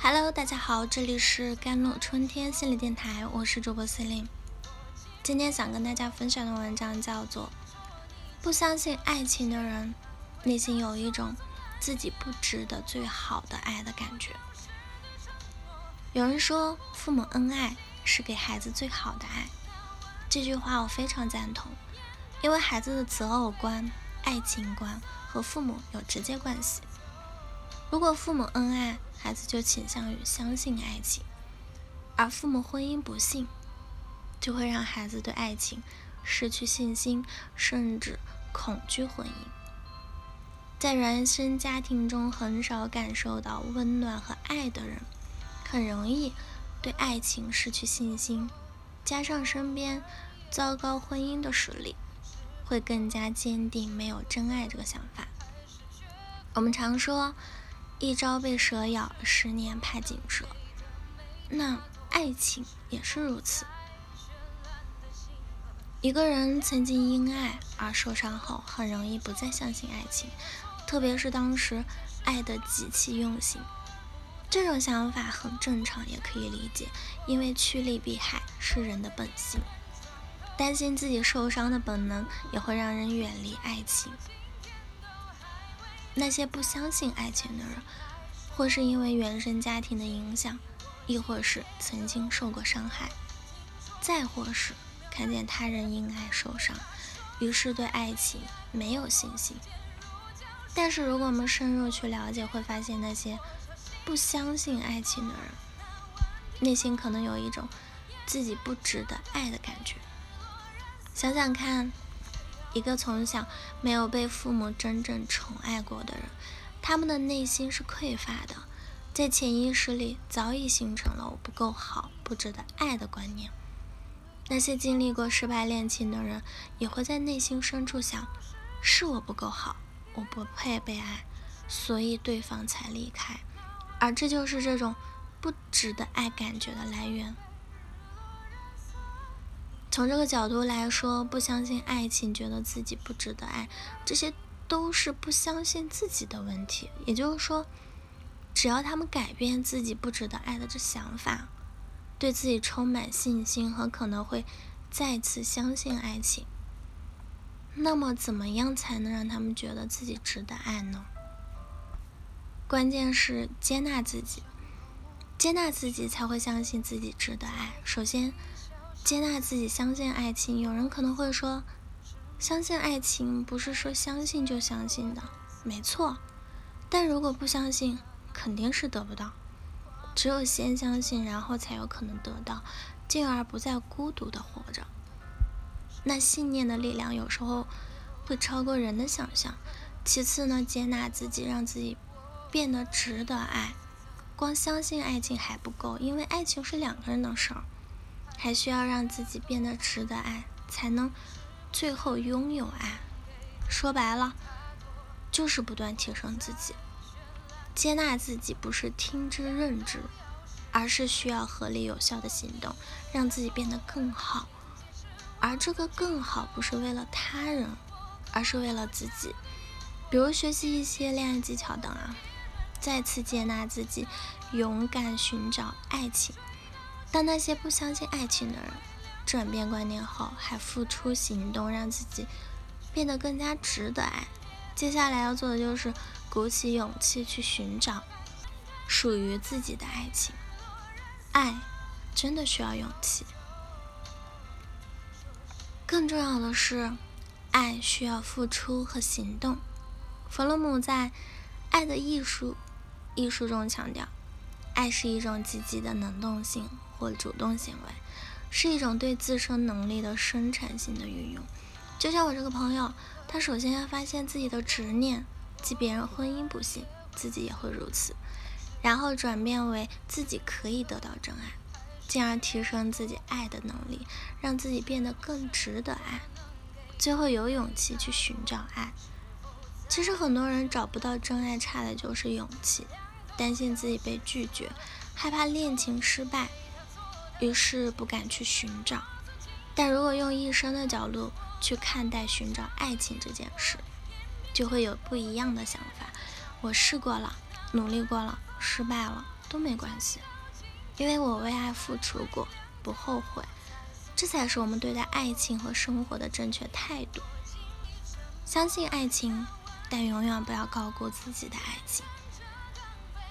Hello，大家好，这里是甘露春天心理电台，我是主播 c e l i n e 今天想跟大家分享的文章叫做《不相信爱情的人内心有一种自己不值得最好的爱的感觉》。有人说，父母恩爱是给孩子最好的爱，这句话我非常赞同，因为孩子的择偶观、爱情观和父母有直接关系。如果父母恩爱，孩子就倾向于相信爱情；而父母婚姻不幸，就会让孩子对爱情失去信心，甚至恐惧婚姻。在原生家庭中很少感受到温暖和爱的人，很容易对爱情失去信心。加上身边糟糕婚姻的实例，会更加坚定没有真爱这个想法。我们常说。一朝被蛇咬，十年怕井蛇。那爱情也是如此。一个人曾经因爱而受伤后，很容易不再相信爱情，特别是当时爱的极其用心。这种想法很正常，也可以理解，因为趋利避害是人的本性。担心自己受伤的本能，也会让人远离爱情。那些不相信爱情的人，或是因为原生家庭的影响，亦或是曾经受过伤害，再或是看见他人因爱受伤，于是对爱情没有信心。但是如果我们深入去了解，会发现那些不相信爱情的人，内心可能有一种自己不值得爱的感觉。想想看。一个从小没有被父母真正宠爱过的人，他们的内心是匮乏的，在潜意识里早已形成了“我不够好，不值得爱”的观念。那些经历过失败恋情的人，也会在内心深处想：是我不够好，我不配被爱，所以对方才离开。而这就是这种不值得爱感觉的来源。从这个角度来说，不相信爱情，觉得自己不值得爱，这些都是不相信自己的问题。也就是说，只要他们改变自己不值得爱的这想法，对自己充满信心和可能会再次相信爱情，那么怎么样才能让他们觉得自己值得爱呢？关键是接纳自己，接纳自己才会相信自己值得爱。首先。接纳自己，相信爱情。有人可能会说，相信爱情不是说相信就相信的，没错。但如果不相信，肯定是得不到。只有先相信，然后才有可能得到，进而不再孤独的活着。那信念的力量有时候会超过人的想象。其次呢，接纳自己，让自己变得值得爱。光相信爱情还不够，因为爱情是两个人的事儿。还需要让自己变得值得爱，才能最后拥有爱。说白了，就是不断提升自己。接纳自己不是听之任之，而是需要合理有效的行动，让自己变得更好。而这个更好不是为了他人，而是为了自己。比如学习一些恋爱技巧等啊。再次接纳自己，勇敢寻找爱情。当那些不相信爱情的人转变观念后，还付出行动，让自己变得更加值得爱。接下来要做的就是鼓起勇气去寻找属于自己的爱情。爱真的需要勇气，更重要的是，爱需要付出和行动。弗洛姆在《爱的艺术》艺术中强调，爱是一种积极的能动性。或主动行为，是一种对自身能力的生产性的运用。就像我这个朋友，他首先要发现自己的执念，即别人婚姻不幸，自己也会如此，然后转变为自己可以得到真爱，进而提升自己爱的能力，让自己变得更值得爱，最后有勇气去寻找爱。其实很多人找不到真爱，差的就是勇气，担心自己被拒绝，害怕恋情失败。于是不敢去寻找，但如果用一生的角度去看待寻找爱情这件事，就会有不一样的想法。我试过了，努力过了，失败了，都没关系，因为我为爱付出过，不后悔。这才是我们对待爱情和生活的正确态度。相信爱情，但永远不要高估自己的爱情。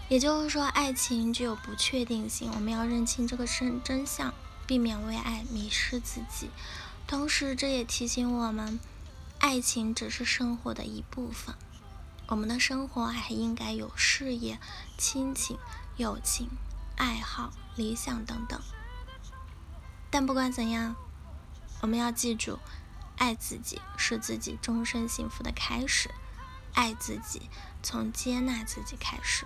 也就是说，爱情具有不确定性，我们要认清这个真真相，避免为爱迷失自己。同时，这也提醒我们，爱情只是生活的一部分。我们的生活还应该有事业、亲情、友情、爱好、理想等等。但不管怎样，我们要记住，爱自己是自己终身幸福的开始。爱自己，从接纳自己开始。